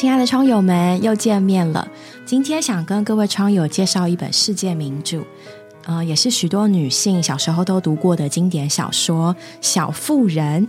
亲爱的窗友们，又见面了。今天想跟各位窗友介绍一本世界名著，呃，也是许多女性小时候都读过的经典小说《小妇人》。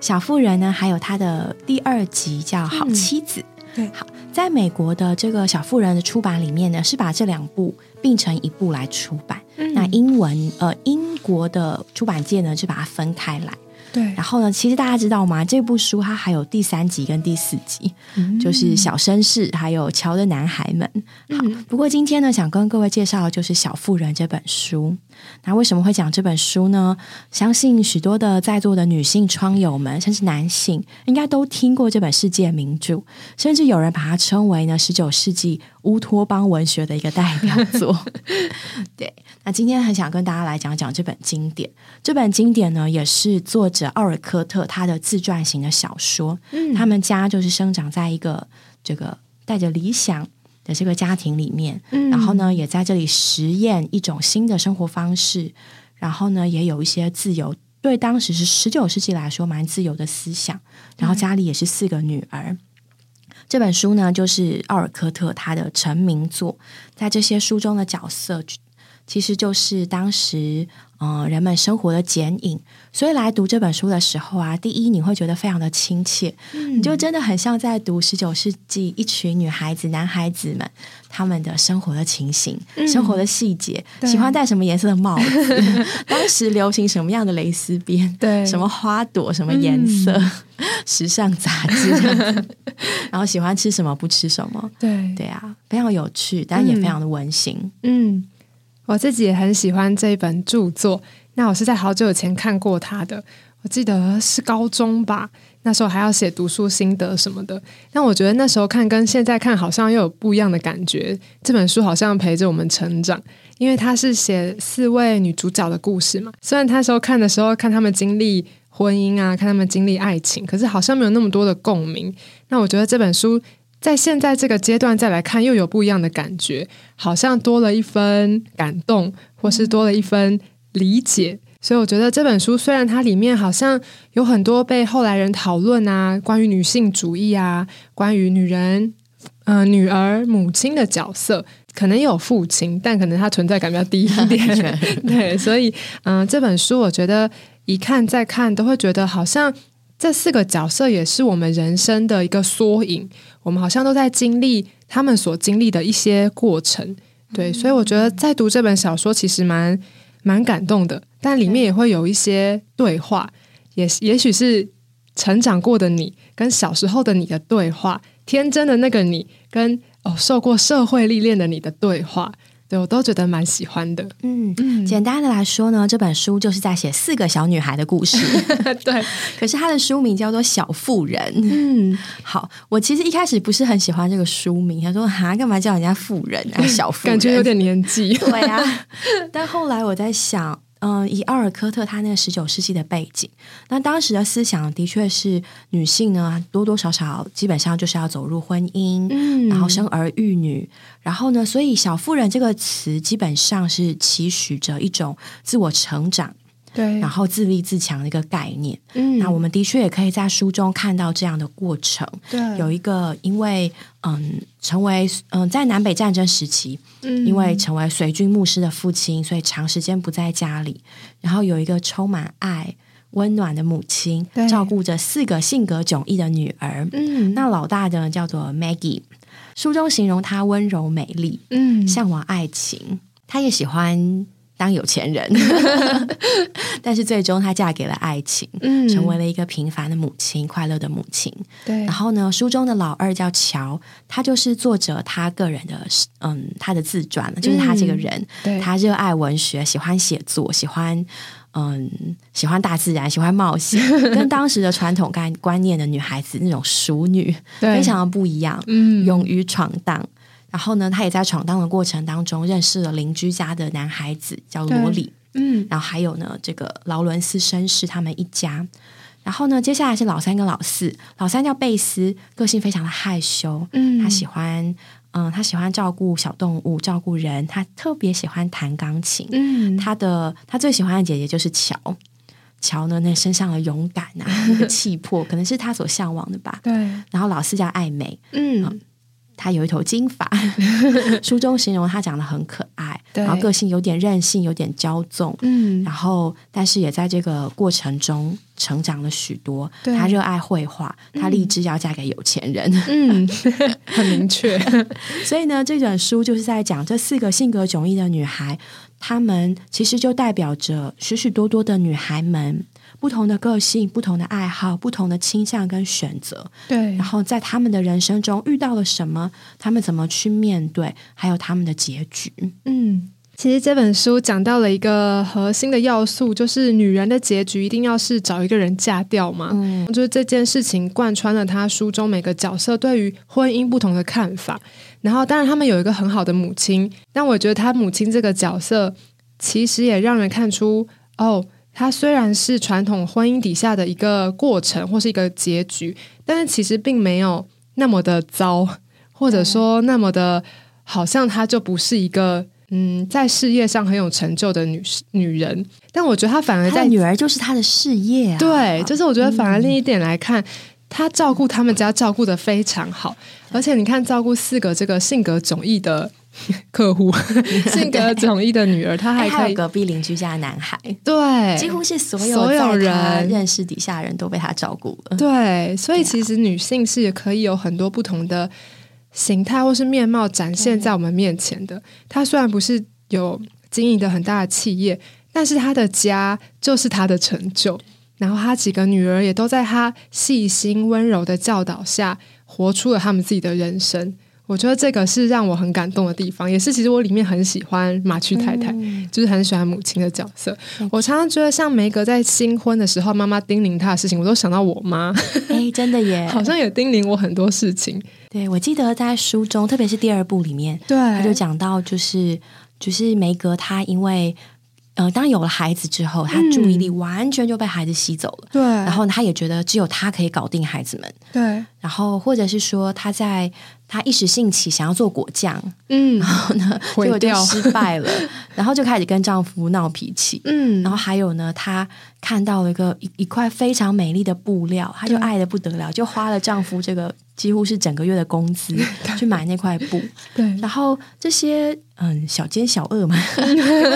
小妇人呢，还有它的第二集叫《好妻子》。对，好，在美国的这个小妇人的出版里面呢，是把这两部并成一部来出版。那英文呃，英国的出版界呢，就把它分开来。对，然后呢？其实大家知道吗？这部书它还有第三集跟第四集，就是小绅士还有乔的男孩们。好，不过今天呢，想跟各位介绍的就是《小妇人》这本书。那为什么会讲这本书呢？相信许多的在座的女性窗友们，甚至男性，应该都听过这本世界名著，甚至有人把它称为呢十九世纪乌托邦文学的一个代表作。对，那今天很想跟大家来讲讲这本经典。这本经典呢，也是作者奥尔科特他的自传型的小说。嗯，他们家就是生长在一个这个带着理想。的这个家庭里面，然后呢，也在这里实验一种新的生活方式，然后呢，也有一些自由，对当时是十九世纪来说蛮自由的思想。然后家里也是四个女儿。这本书呢，就是奥尔科特他的成名作，在这些书中的角色，其实就是当时。嗯，人们生活的剪影，所以来读这本书的时候啊，第一你会觉得非常的亲切，你就真的很像在读十九世纪一群女孩子、男孩子们他们的生活的情形、生活的细节，喜欢戴什么颜色的帽子，当时流行什么样的蕾丝边，对，什么花朵、什么颜色，时尚杂志，然后喜欢吃什么不吃什么，对。对啊，非常有趣，但也非常的温馨，嗯。我自己也很喜欢这一本著作。那我是在好久以前看过它的，我记得是高中吧。那时候还要写读书心得什么的。但我觉得那时候看跟现在看好像又有不一样的感觉。这本书好像陪着我们成长，因为它是写四位女主角的故事嘛。虽然那时候看的时候看他们经历婚姻啊，看他们经历爱情，可是好像没有那么多的共鸣。那我觉得这本书。在现在这个阶段再来看，又有不一样的感觉，好像多了一分感动，或是多了一分理解。所以我觉得这本书虽然它里面好像有很多被后来人讨论啊，关于女性主义啊，关于女人、嗯女儿、母亲的角色，可能有父亲，但可能它存在感比较低一点。对，所以嗯，这本书我觉得一看再看都会觉得好像。这四个角色也是我们人生的一个缩影，我们好像都在经历他们所经历的一些过程，对，所以我觉得在读这本小说其实蛮蛮感动的，但里面也会有一些对话，也也许是成长过的你跟小时候的你的对话，天真的那个你跟哦受过社会历练的你的对话。对，我都觉得蛮喜欢的。嗯嗯，简单的来说呢，这本书就是在写四个小女孩的故事。对，可是它的书名叫做《小妇人》。嗯，好，我其实一开始不是很喜欢这个书名，他说哈，干嘛叫人家妇人啊？小妇人，感觉有点年纪。对啊，但后来我在想。嗯，以阿尔科特他那个十九世纪的背景，那当时的思想的确是女性呢多多少少基本上就是要走入婚姻，嗯，然后生儿育女，然后呢，所以“小妇人”这个词基本上是期许着一种自我成长。对，然后自立自强的一个概念。嗯，那我们的确也可以在书中看到这样的过程。对，有一个因为嗯，成为嗯，在南北战争时期，嗯，因为成为随军牧师的父亲，所以长时间不在家里。然后有一个充满爱、温暖的母亲，照顾着四个性格迥异的女儿。嗯，那老大的叫做 Maggie，书中形容她温柔美丽，嗯，向往爱情，她也喜欢。当有钱人，但是最终她嫁给了爱情，成为了一个平凡的母亲，快乐的母亲。对，然后呢，书中的老二叫乔，他就是作者他个人的，嗯，他的自传了，就是他这个人，他热爱文学，喜欢写作，喜欢，嗯，喜欢大自然，喜欢冒险，跟当时的传统概观念的女孩子那种淑女非常的不一样，嗯，勇于闯荡。然后呢，他也在闯荡的过程当中认识了邻居家的男孩子，叫罗里。嗯，然后还有呢，这个劳伦斯绅士他们一家。然后呢，接下来是老三跟老四。老三叫贝斯，个性非常的害羞。嗯，他喜欢，嗯，他喜欢照顾小动物，照顾人。他特别喜欢弹钢琴。嗯，他的他最喜欢的姐姐就是乔。乔呢那身上的勇敢啊，那个气魄，可能是他所向往的吧。对，然后老四叫艾美，嗯，她有一头金发，书中形容她长得很可爱，然后个性有点任性，有点骄纵，嗯。然后但是也在这个过程中成长了许多。对。她热爱绘画，她立志要嫁给有钱人。嗯，很明确，所以呢，这本书就是在讲这四个性格迥异的女孩，她们其实就代表着许许多多的女孩们不同的个性、不同的爱好、不同的倾向跟选择。对然后在他们的人生中遇到了什么，他们怎么去面对，还有他们的结局。嗯，其实这本书讲到了一个核心的要素，就是女人的结局一定要是找一个人嫁掉嘛。嗯，就是这件事情贯穿了他书中每个角色对于婚姻不同的看法。然后，当然他们有一个很好的母亲，但我觉得他母亲这个角色其实也让人看出，哦，她虽然是传统婚姻底下的一个过程或是一个结局，但是其实并没有那么的糟，或者说那么的，好像她就不是一个。嗯，在事业上很有成就的女女人，但我觉得她反而在女儿就是她的事业啊。对，就是我觉得反而另一点来看，他照顾他们家照顾的非常好，而且你看照顾四个这个性格迥异的 客户，性格迥异的女儿，他哎，还可以还有隔壁邻居家的男孩，对，几乎是所有所有人认识底下的人都被她照顾了。对，所以其实女性是也可以有很多不同的形态或是面貌展现在我们面前的。她虽然不是有经营的很大的企业，但是她的家就是她的成就。然后她几个女儿也都在她细心温柔的教导下，活出了他们自己的人生。我觉得这个是让我很感动的地方，也是其实我里面很喜欢马区太太，嗯就是很喜欢母亲的角色。我常常觉得，像梅格在新婚的时候，妈妈叮咛她的事情，我都想到我妈。哎，真的耶！好像也叮咛我很多事情。对，我记得在书中，特别是第二部里面，对，他就讲到，就是就是梅格她因为呃，当有了孩子之后，他注意力完全就被孩子吸走了，对，然后他也觉得只有他可以搞定孩子们，对，然后或者是说他在他一时兴起想要做果酱，嗯，然后呢，结果就失败了，然后就开始跟丈夫闹脾气。嗯，然后还有呢，她看到了一个一一块非常美丽的布料，她就爱的不得了，就花了丈夫这个几乎是整个月的工资 去买那块布。对，然后这些嗯小奸小恶嘛，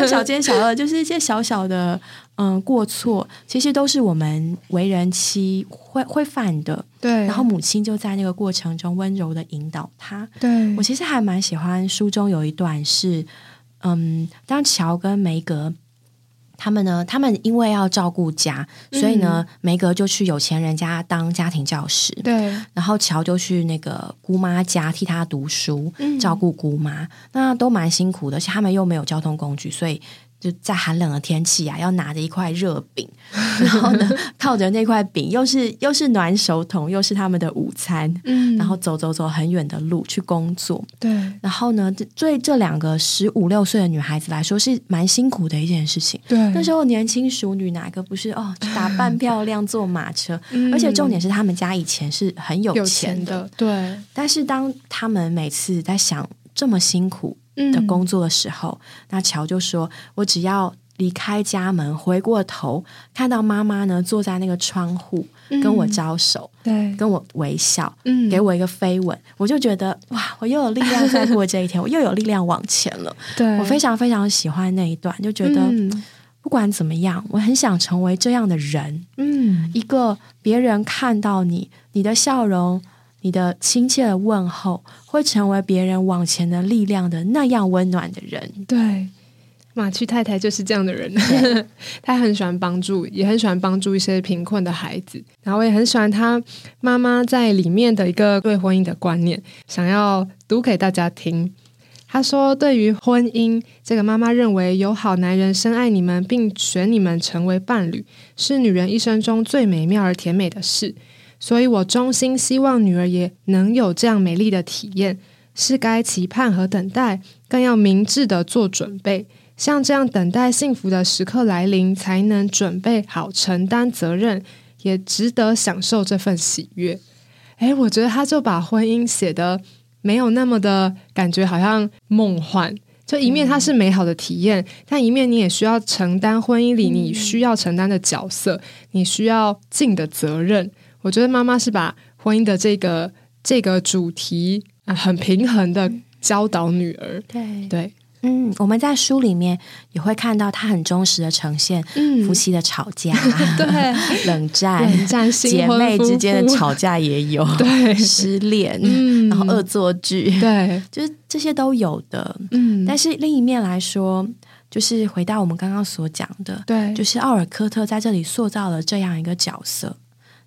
小奸小恶就是一些小小的嗯过错，其实都是我们为人妻会会犯的。对，然后母亲就在那个过程中温柔的引导他。对我，其实还蛮喜欢书中有一段是，嗯，当乔跟梅格他们呢，他们因为要照顾家，所以呢，梅格就去有钱人家当家庭教师，对，然后乔就去那个姑妈家替他读书，嗯照顾姑妈，那都蛮辛苦的，而且他们又没有交通工具，所以。就在寒冷的天气啊，要拿着一块热饼，然后呢，靠着那块饼，又是又是暖手桶，又是他们的午餐，嗯然后走走走很远的路去工作。对，然后呢，这对这两个十五六岁的女孩子来说是蛮辛苦的一件事情。对，那时候年轻熟女哪个不是哦，打扮漂亮坐马车，嗯而且重点是他们家以前是很有有钱的。钱的，对，但是当他们每次在想这么辛苦嗯。的工作的时候，那乔就说：“我只要离开家门，回过头看到妈妈呢坐在那个窗户跟我招手，对，跟我微笑，嗯。给我一个飞吻，我就觉得哇，我又有力量再过这一天，我又有力量往前了。对，我非常非常喜欢那一段，就觉得嗯。不管怎么样，我很想成为这样的人，嗯，一个别人看到你，你的笑容。你的亲切的问候会成为别人往前的力量的那样温暖的人。对。马区太太就是这样的人，她很喜欢帮助，也很喜欢帮助一些贫困的孩子。然后我也很喜欢她妈妈在里面的一个对婚姻的观念，想要读给大家听。她说：“对于婚姻，这个妈妈认为有好男人深爱你们，并选你们成为伴侣，是女人一生中最美妙而甜美的事。所以我衷心希望女儿也能有这样美丽的体验，是该期盼和等待，更要明智的做准备。像这样等待幸福的时刻来临，才能准备好承担责任，也值得享受这份喜悦。”诶，我觉得他就把婚姻写的没有那么的感觉，好像梦幻，就一面它是美好的体验，但一面你也需要承担婚姻里你需要承担的角色，你需要尽的责任。我觉得妈妈是把婚姻的这个这个主题啊，很平衡的教导女儿。对。对。嗯，我们在书里面也会看到她很忠实的呈现夫妻的吵架，对。冷战、冷战、姐妹之间的吵架也有，对。失恋，然后恶作剧，对，就是这些都有的。嗯，但是另一面来说，就是回到我们刚刚所讲的，对，就是奥尔科特在这里塑造了这样一个角色，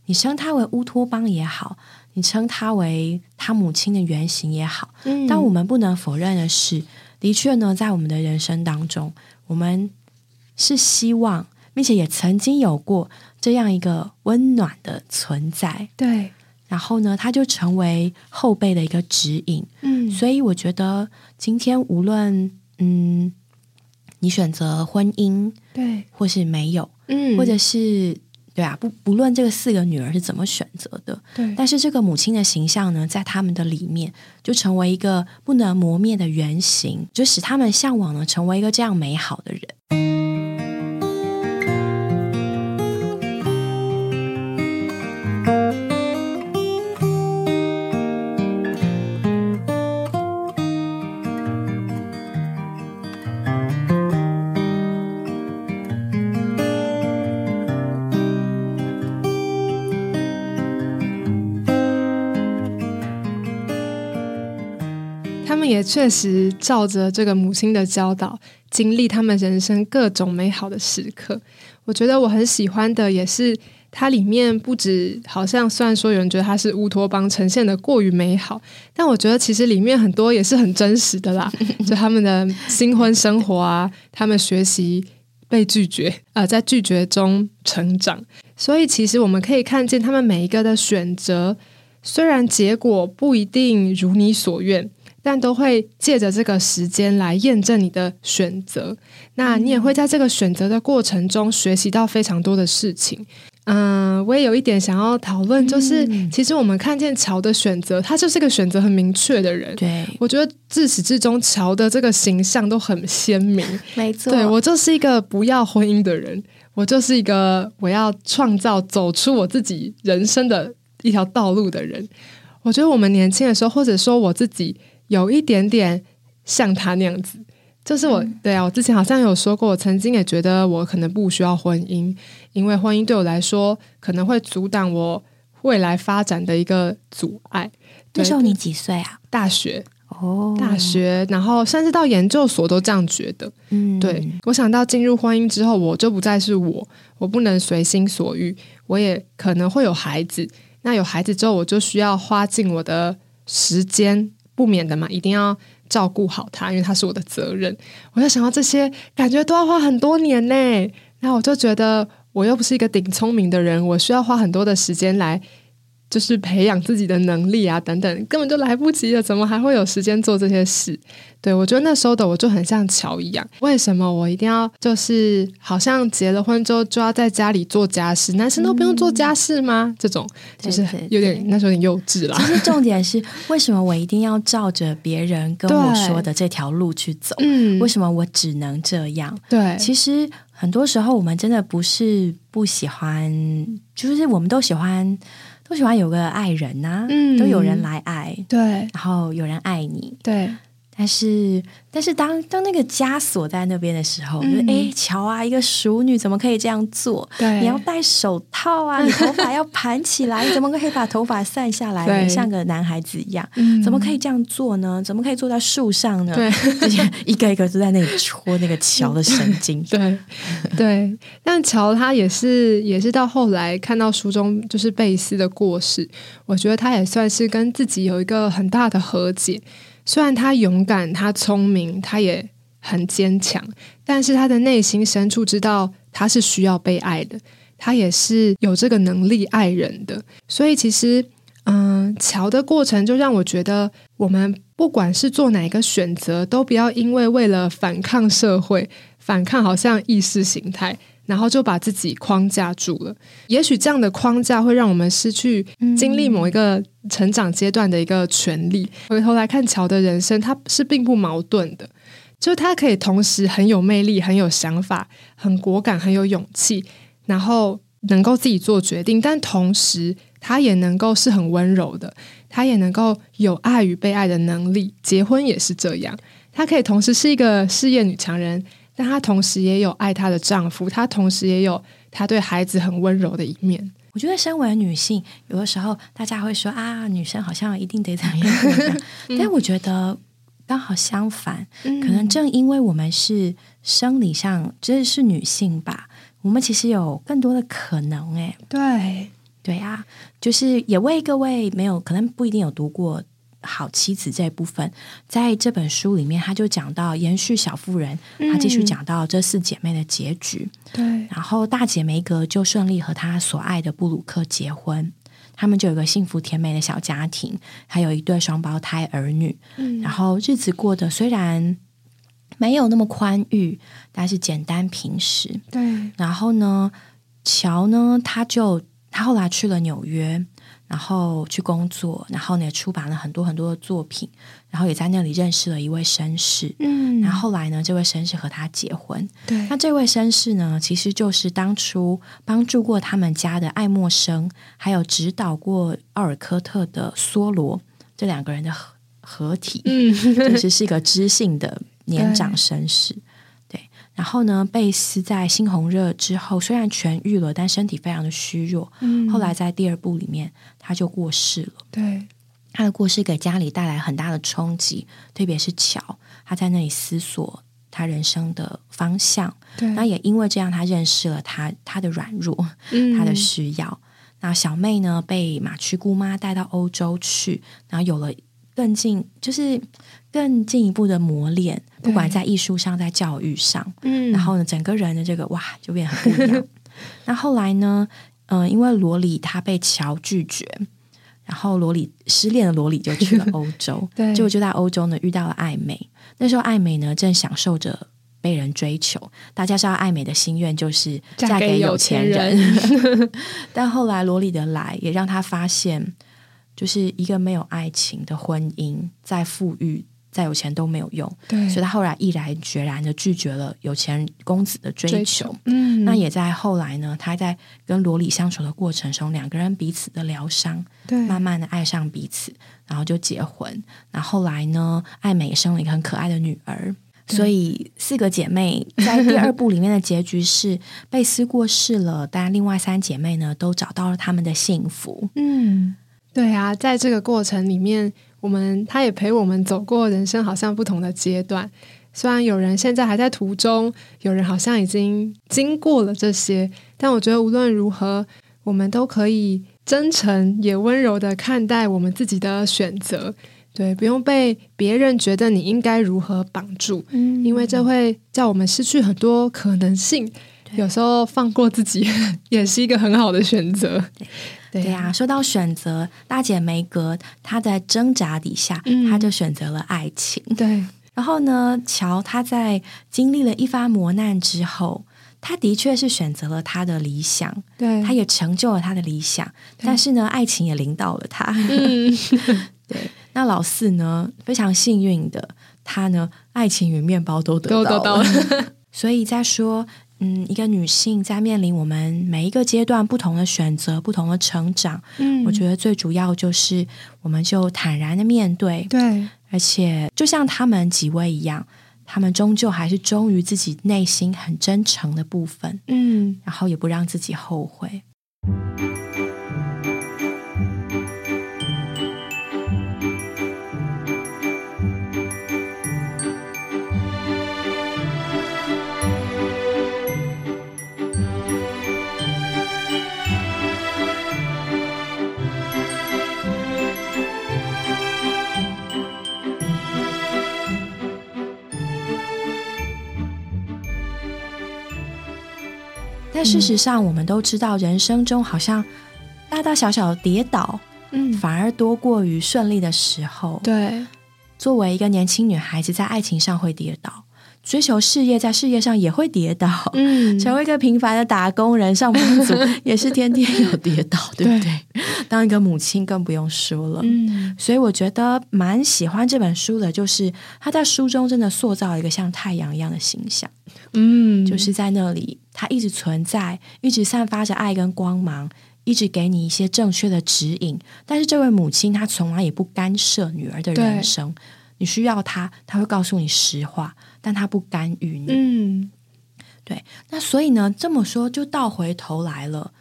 你称他为乌托邦也好，你称他为他母亲的原型也好，嗯，但我们不能否认的是。的确呢，在我们的人生当中，我们是希望，并且也曾经有过这样一个温暖的存在。对，然后呢，它就成为后辈的一个指引。嗯，所以我觉得今天无论嗯，你选择婚姻，对，或是没有，嗯，或者是。对啊，不不论这个四个女儿是怎么选择的，对，但是这个母亲的形象呢，在他们的里面就成为一个不能磨灭的原型，就使他们向往呢成为一个这样美好的人。也确实照着这个母亲的教导，经历他们人生各种美好的时刻。我觉得我很喜欢的也是它里面不止好像虽然说有人觉得它是乌托邦呈现的过于美好，但我觉得其实里面很多也是很真实的啦。就他们的新婚生活啊，他们学习被拒绝啊，在拒绝中成长。所以其实我们可以看见他们每一个的选择，虽然结果不一定如你所愿。但都会借着这个时间来验证你的选择，那你也会在这个选择的过程中学习到非常多的事情。嗯，我也有一点想要讨论，就是其实我们看见乔的选择，他就是个选择很明确的人。对我觉得自始至终，乔的这个形象都很鲜明。没错，对我就是一个不要婚姻的人，我就是一个我要创造走出我自己人生的一条道路的人。我觉得我们年轻的时候，或者说我自己。有一点点像他那样子，就是我对啊，我之前好像有说过，我曾经也觉得我可能不需要婚姻，因为婚姻对我来说可能会阻挡我未来发展的一个阻碍。那时候你几岁啊？大学哦，大学，然后甚至到研究所都这样觉得。嗯，对我想到进入婚姻之后，我就不再是我，我不能随心所欲，我也可能会有孩子。那有孩子之后，我就需要花尽我的时间。不免的嘛，一定要照顾好他，因为他是我的责任。我就想到这些，感觉都要花很多年呢。然后我就觉得，我又不是一个顶聪明的人，我需要花很多的时间来。就是培养自己的能力啊，等等，根本就来不及了，怎么还会有时间做这些事？对我觉得那时候的我就很像乔一样，为什么我一定要就是好像结了婚之后就要在家里做家事？男生都不用做家事吗？这种就是有点那时候有点幼稚啦。其实重点是，为什么我一定要照着别人跟我说的这条路去走？嗯，为什么我只能这样？对，其实很多时候我们真的不是不喜欢，就是我们都喜欢。都喜欢有个爱人呐，都有人来爱，对，然后有人爱你，对。但是，但是当当那个枷锁在那边的时候，就哎，瞧啊，一个熟女怎么可以这样做？对，你要戴手套啊，你头发要盘起来，你怎么可以把头发散下来，像个男孩子一样？怎么可以这样做呢？怎么可以坐在树上呢？对，一个一个都在那里戳那个乔的神经。对，对。但乔他也是，也是到后来看到书中就是贝斯的过世，我觉得他也算是跟自己有一个很大的和解。虽然他勇敢，他聪明，他也很坚强，但是他的内心深处知道他是需要被爱的，他也是有这个能力爱人的。所以其实，嗯，桥的过程就让我觉得，我们不管是做哪一个选择，都不要因为为了反抗社会，反抗好像意识形态。然后就把自己框架住了，也许这样的框架会让我们失去经历某一个成长阶段的一个权利。回头来看乔的人生，他是并不矛盾的。就是她可以同时很有魅力、很有想法、很果敢、很有勇气，然后能够自己做决定，但同时他也能够是很温柔的，他也能够有爱与被爱的能力。结婚也是这样，她可以同时是一个事业女强人，但她同时也有爱她的丈夫，她同时也有她对孩子很温柔的一面。我觉得，身为女性，有的时候大家会说啊，女生好像一定得怎么样，但我觉得刚好相反，可能正因为我们是生理上真的是女性吧，我们其实有更多的可能。哎，对对啊，就是也为各位没有可能不一定有读过。好妻子这一部分，在这本书里面，他就讲到延续小妇人，他继续讲到这四姐妹的结局。对，然后大姐梅格就顺利和她所爱的布鲁克结婚，他们就有个幸福甜美的小家庭，还有一对双胞胎儿女。嗯，然后日子过得虽然没有那么宽裕，但是简单平实。对，然后呢，乔呢，他就他后来去了纽约。然后去工作，然后呢出版了很多很多的作品，然后也在那里认识了一位绅士。嗯，然后后来呢，这位绅士和他结婚。对，那这位绅士呢，其实就是当初帮助过他们家的爱默生，还有指导过奥尔科特的梭罗这两个人的合合体。嗯，其实是一个知性的年长绅士。然后呢，贝斯在猩红热之后虽然痊愈了，但身体非常的虚弱。嗯，后来在第二部里面他就过世了。对，他的过世给家里带来很大的冲击，特别是乔，他在那里思索他人生的方向。对，那也因为这样，他认识了他他的软弱，他的需要。那小妹呢，被马区姑妈带到欧洲去，然后有了。更进就是更进一步的磨练，不管在艺术上，在教育上，嗯，然后呢，整个人的这个哇，就变很不一样。那后来呢，嗯，因为罗里他被乔拒绝，然后罗里失恋的罗里就去了欧洲，对，结果就在欧洲呢遇到了艾美。那时候艾美呢正享受着被人追求，大家知道艾美的心愿就是嫁给有钱人，但后来罗里的来也让他发现。就是一个没有爱情的婚姻，再富裕、再有钱都没有用。对，所以他后来毅然决然的拒绝了有钱公子的追求。嗯，那也在后来呢，他在跟罗里相处的过程中，两个人彼此的疗伤，对，慢慢的爱上彼此，然后就结婚。那后来呢，艾美生了一个很可爱的女儿。所以四个姐妹在第二部里面的结局是贝斯过世了，但另外三姐妹呢都找到了他们的幸福。嗯。对啊，在这个过程里面，我们他也陪我们走过人生好像不同的阶段。虽然有人现在还在途中，有人好像已经经过了这些，但我觉得无论如何，我们都可以真诚也温柔的看待我们自己的选择。对，不用被别人觉得你应该如何绑住，嗯，因为这会叫我们失去很多可能性。有时候放过自己 也是一个很好的选择。对呀，说到选择，大姐梅格她在挣扎底下，她就选择了爱情。对，然后呢，乔他在经历了一番磨难之后，他的确是选择了他的理想，对，他也成就了他的理想。但是呢，爱情也领导了他。嗯，对。那老四呢，非常幸运的，他呢，爱情与面包都得到了。所以在说。嗯，一个女性在面临我们每一个阶段不同的选择、不同的成长，嗯，我觉得最主要就是，我们就坦然的面对，对，而且就像他们几位一样，他们终究还是忠于自己内心很真诚的部分，嗯，然后也不让自己后悔。事实上，我们都知道，人生中好像大大小小的跌倒，嗯，反而多过于顺利的时候。对，作为一个年轻女孩子，在爱情上会跌倒，追求事业，在事业上也会跌倒。嗯，成为一个平凡的打工人、上班族，也是天天有跌倒，对不对？当一个母亲更不用说了。嗯，所以我觉得蛮喜欢这本书的，就是他在书中真的塑造一个像太阳一样的形象。嗯，就是在那里，它一直存在，一直散发着爱跟光芒，一直给你一些正确的指引。但是这位母亲，她从来也不干涉女儿的人生。你需要她，她会告诉你实话，但她不干预你。嗯，对。那所以呢，这么说就倒回头来了，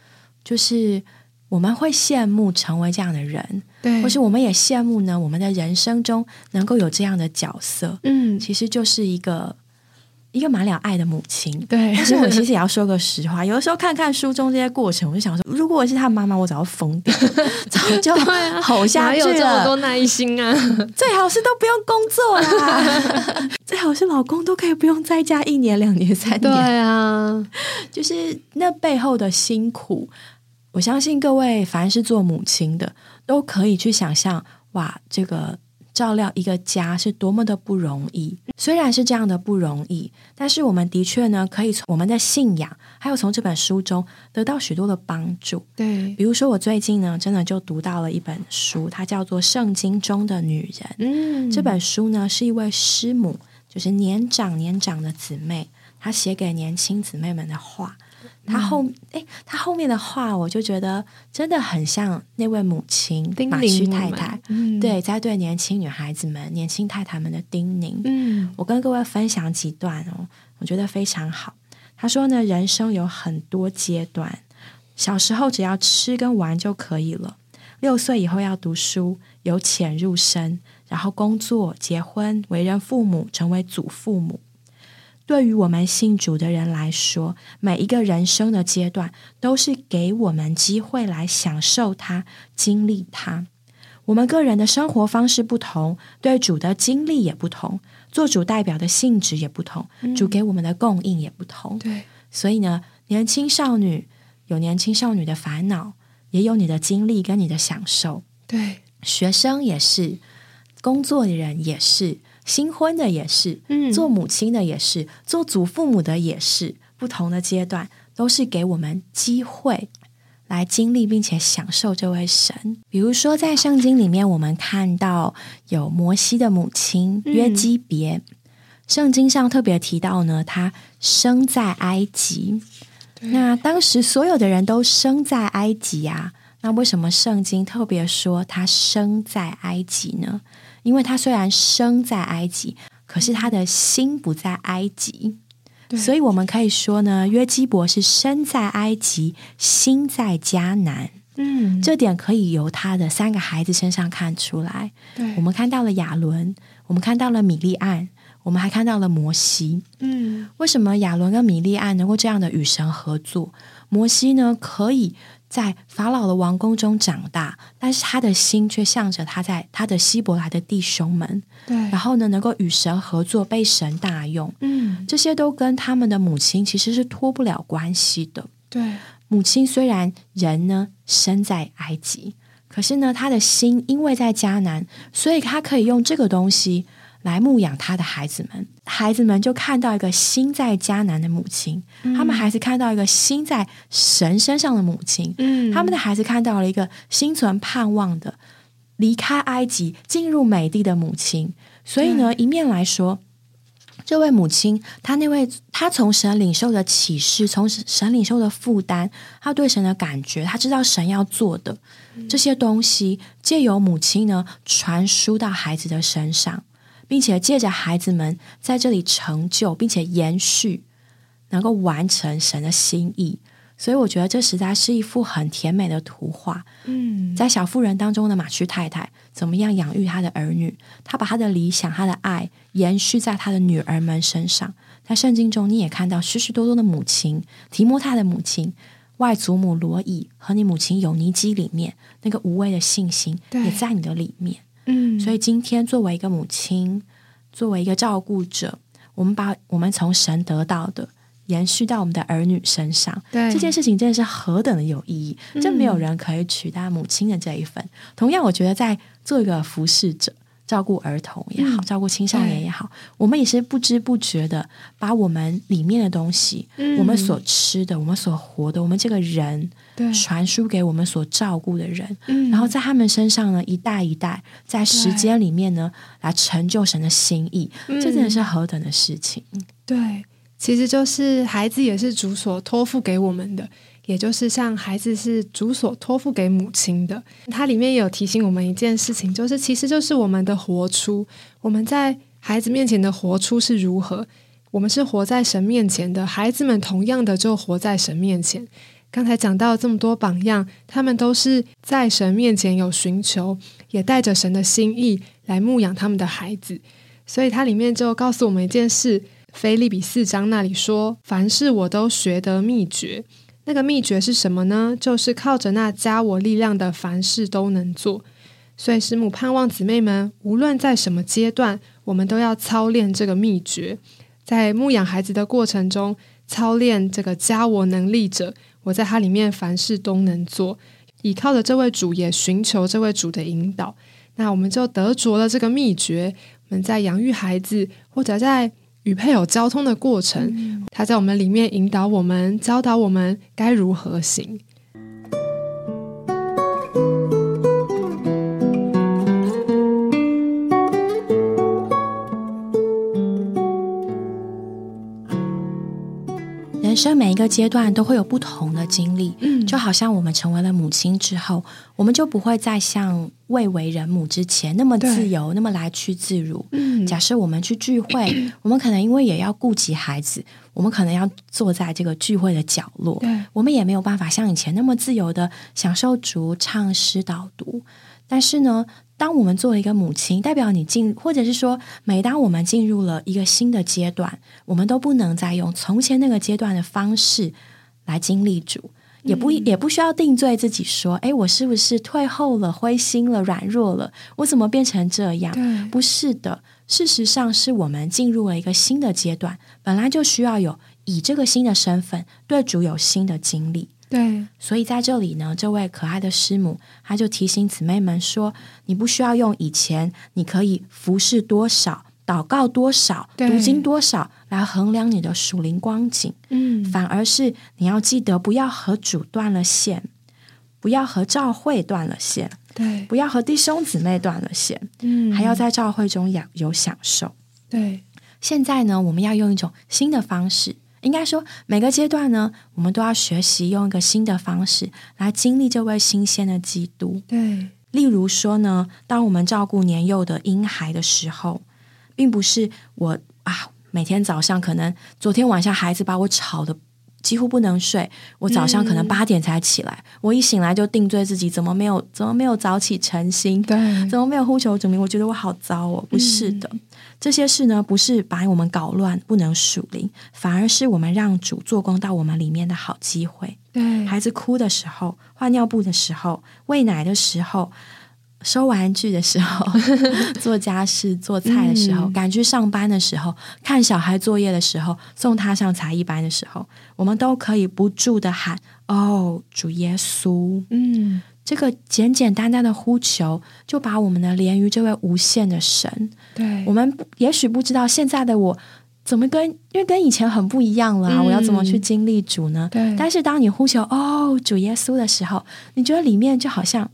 就是我们会羡慕成为这样的人，对，或是我们也羡慕呢，我们的人生中能够有这样的角色。嗯，其实就是一个。一个满了爱的母亲，对。但是我其实也要说个实话，有的时候看看书中这些过程，我就想说，如果我是他妈妈，我早要疯掉，早就吼下去了。有这么多耐心啊？最好是都不用工作啦，最好是老公都可以不用在家一年、两年、三年。对啊，就是那背后的辛苦，我相信各位凡是做母亲的，都可以去想象。哇，这个。照料一个家是多么的不容易，虽然是这样的不容易，但是我们的确呢，可以从我们的信仰，还有从这本书中得到许多的帮助。对，比如说我最近呢，真的就读到了一本书，它叫做《圣经中的女人》。嗯，这本书呢，是一位师母，就是年长年长的姊妹，她写给年轻姊妹们的话。他后哎，他后面的话，我就觉得真的很像那位母亲马旭太太，对，在对年轻女孩子们、年轻太太们的叮咛。嗯，我跟各位分享几段哦，我觉得非常好。他说呢，人生有很多阶段，小时候只要吃跟玩就可以了，六岁以后要读书，由浅入深，然后工作、结婚、为人父母，成为祖父母。对于我们信主的人来说，每一个人生的阶段都是给我们机会来享受它、经历它。我们个人的生活方式不同，对主的经历也不同，做主代表的性质也不同，主给我们的供应也不同。对，所以呢，年轻少女有年轻少女的烦恼，也有你的经历跟你的享受。对，学生也是，工作的人也是。新婚的也是，嗯，做母亲的也是，做祖父母的也是，不同的阶段都是给我们机会来经历并且享受这位神。比如说，在圣经里面，我们看到有摩西的母亲约基别，圣经上特别提到呢，他生在埃及。那当时所有的人都生在埃及啊，那为什么圣经特别说他生在埃及呢？因为他虽然生在埃及，可是他的心不在埃及，所以我们可以说呢，约基伯是生在埃及，心在迦南。嗯，这点可以由他的三个孩子身上看出来。对，我们看到了亚伦，我们看到了米利安，我们还看到了摩西。嗯，为什么亚伦跟米利安能够这样的与神合作？摩西呢，可以。在法老的王宫中长大，但是他的心却向着他在他的希伯来的弟兄们。对，然后呢，能够与神合作，被神大用。嗯，这些都跟他们的母亲其实是脱不了关系的。对，母亲虽然人呢生在埃及，可是呢，他的心因为在迦南，所以他可以用这个东西。来牧养他的孩子们，孩子们就看到一个心在迦南的母亲，他们孩子看到一个心在神身上的母亲，嗯，他们的孩子看到了一个心存盼望的离开埃及进入美地的母亲。所以呢，一面来说，这位母亲，她那位她从神领受的启示，从神领受的负担，她对神的感觉，她知道神要做的这些东西，借由母亲呢传输到孩子的身上。并且借着孩子们在这里成就，并且延续，能够完成神的心意，所以我觉得这实在是一幅很甜美的图画。嗯，在小妇人当中的马区太太怎么样养育她的儿女？她把她的理想、她的爱延续在她的女儿们身上。在圣经中，你也看到许许多多的母亲，提摩太的母亲、外祖母罗伊和你母亲尤尼基里面那个无畏的信心，也在你的里面。嗯，所以今天作为一个母亲，作为一个照顾者，我们把我们从神得到的延续到我们的儿女身上，对这件事情真的是何等的有意义！这没有人可以取代母亲的这一份。同样，我觉得在做一个服侍者，照顾儿童也好，照顾青少年也好，我们也是不知不觉的把我们里面的东西，我们所吃的，我们所活的，我们这个人，传输给我们所照顾的人，然后在他们身上呢，一代一代，在时间里面呢，来成就神的心意，这真的是何等的事情！对，其实就是孩子也是主所托付给我们的。也就是像孩子是主所托付给母亲的，它里面有提醒我们一件事情，就是其实就是我们的活出，我们在孩子面前的活出是如何，我们是活在神面前的，孩子们同样的就活在神面前。刚才讲到这么多榜样，他们都是在神面前有寻求，也带着神的心意来牧养他们的孩子，所以它里面就告诉我们一件事，菲利比四章那里说，凡事我都学得秘诀。那个秘诀是什么呢？就是靠着那加我力量的，凡事都能做。所以师母盼望姊妹们，无论在什么阶段，我们都要操练这个秘诀，在牧养孩子的过程中，操练这个加我能力者。我在它里面凡事都能做，倚靠着这位主，也寻求这位主的引导。那我们就得着了这个秘诀。我们在养育孩子，或者在与配偶交通的过程，他在我们里面引导我们、教导我们该如何行。生每一个阶段都会有不同的经历，嗯，就好像我们成为了母亲之后，我们就不会再像未为人母之前那么自由，那么来去自如。嗯，假设我们去聚会，我们可能因为也要顾及孩子，我们可能要坐在这个聚会的角落，对，我们也没有办法像以前那么自由的享受主唱诗导读。但是呢？当我们作为一个母亲，代表你进，或者是说，每当我们进入了一个新的阶段，我们都不能再用从前那个阶段的方式来经历主，也不也不需要定罪自己说，哎，我是不是退后了、灰心了、软弱了？我怎么变成这样？不是的，事实上是我们进入了一个新的阶段，本来就需要有以这个新的身份对主有新的经历。对，所以在这里呢，这位可爱的师母，她就提醒姊妹们说：“你不需要用以前你可以服侍多少、祷告多少、读经多少来衡量你的属灵光景，嗯，反而是你要记得，不要和主断了线，不要和教会断了线，对，不要和弟兄姊妹断了线，嗯，还要在教会中有有享受。对，现在呢，我们要用一种新的方式。”应该说，每个阶段呢，我们都要学习用一个新的方式来经历这位新鲜的基督。对，例如说呢，当我们照顾年幼的婴孩的时候，并不是我啊，每天早上可能昨天晚上孩子把我吵的。几乎不能睡，我早上可能八点才起来。我一醒来就定罪自己，怎么没有怎么没有早起晨心？对，怎么没有呼求主名？我觉得我好糟哦。不是的，这些事呢，不是把我们搞乱，不能属灵，反而是我们让主做工到我们里面的好机会。对，孩子哭的时候，换尿布的时候，喂奶的时候。收玩具的时候，做家事、做菜的时候，赶去上班的时候，看小孩作业的时候，送他上才艺班的时候，我们都可以不住的喊：“哦，主耶稣！”嗯，这个简简单单的呼求，就把我们的连于这位无限的神。对我们也许不知道现在的我怎么跟，因为跟以前很不一样了啊！我要怎么去经历主呢？对，但是当你呼求“哦，主耶稣”的时候，你觉得里面就好像。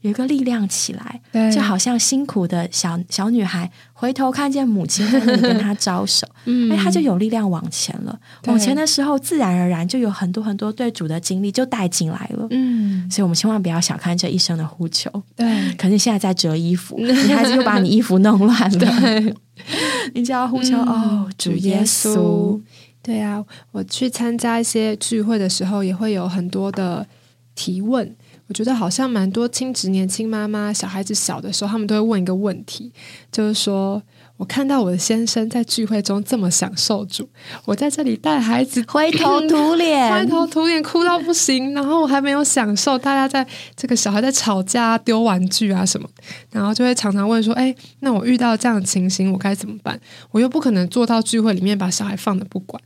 有一个力量起来，就好像辛苦的小小女孩回头看见母亲在跟他招手，哎，他就有力量往前了。往前的时候，自然而然就有很多很多对主的经历就带进来了。嗯，所以我们千万不要小看这一生的呼求。对，可是现在在折衣服，你孩子又把你衣服弄乱了。你就要呼求哦，主耶稣。对啊，我去参加一些聚会的时候，也会有很多的提问。我觉得好像蛮多亲职年轻妈妈，小孩子小的时候，他们都会问一个问题，就是说我看到我的先生在聚会中这么享受主，我在这里带孩子 灰头土脸，灰头土脸哭到不行，然后我还没有享受，大家在这个小孩在吵架、丢玩具啊什么，然后就会常常问说：“哎，那我遇到这样的情形，我该怎么办？我又不可能做到聚会里面把小孩放的不管。”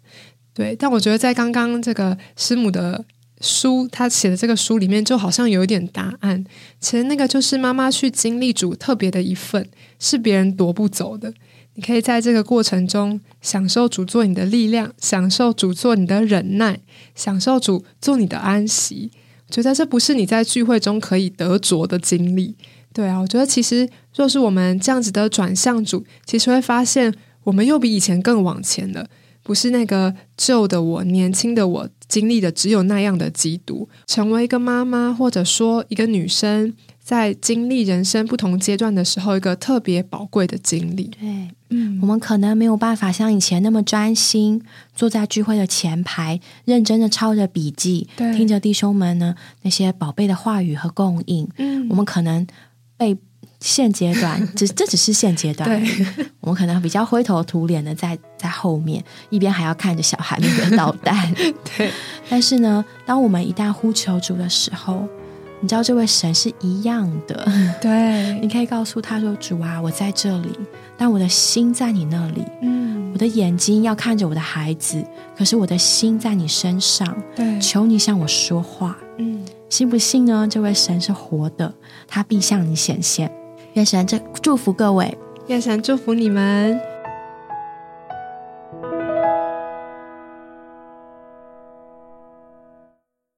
对，但我觉得在刚刚这个师母的。书他写的这个书里面，就好像有一点答案。其实那个就是妈妈去经历主特别的一份，是别人夺不走的。你可以在这个过程中享受主做你的力量，享受主做你的忍耐，享受主做你的安息。觉得这不是你在聚会中可以得着的经历。对啊，我觉得其实若是我们这样子的转向主，其实会发现我们又比以前更往前了。不是那个旧的我、年轻的我经历的只有那样的基督。成为一个妈妈，或者说一个女生，在经历人生不同阶段的时候，一个特别宝贵的经历。对，嗯，我们可能没有办法像以前那么专心坐在聚会的前排，认真的抄着笔记，听着弟兄们呢那些宝贝的话语和供应。嗯，我们可能被。现阶段，只这只是现阶段，我们可能比较灰头土脸的在在后面，一边还要看着小孩那个导弹。对，但是呢，当我们一旦呼求主的时候，你知道这位神是一样的。对，你可以告诉他说：“主啊，我在这里，但我的心在你那里。嗯，我的眼睛要看着我的孩子，可是我的心在你身上。对，求你向我说话。嗯，信不信呢？这位神是活的，他必向你显现。”愿神祝祝福各位，愿神祝福你们。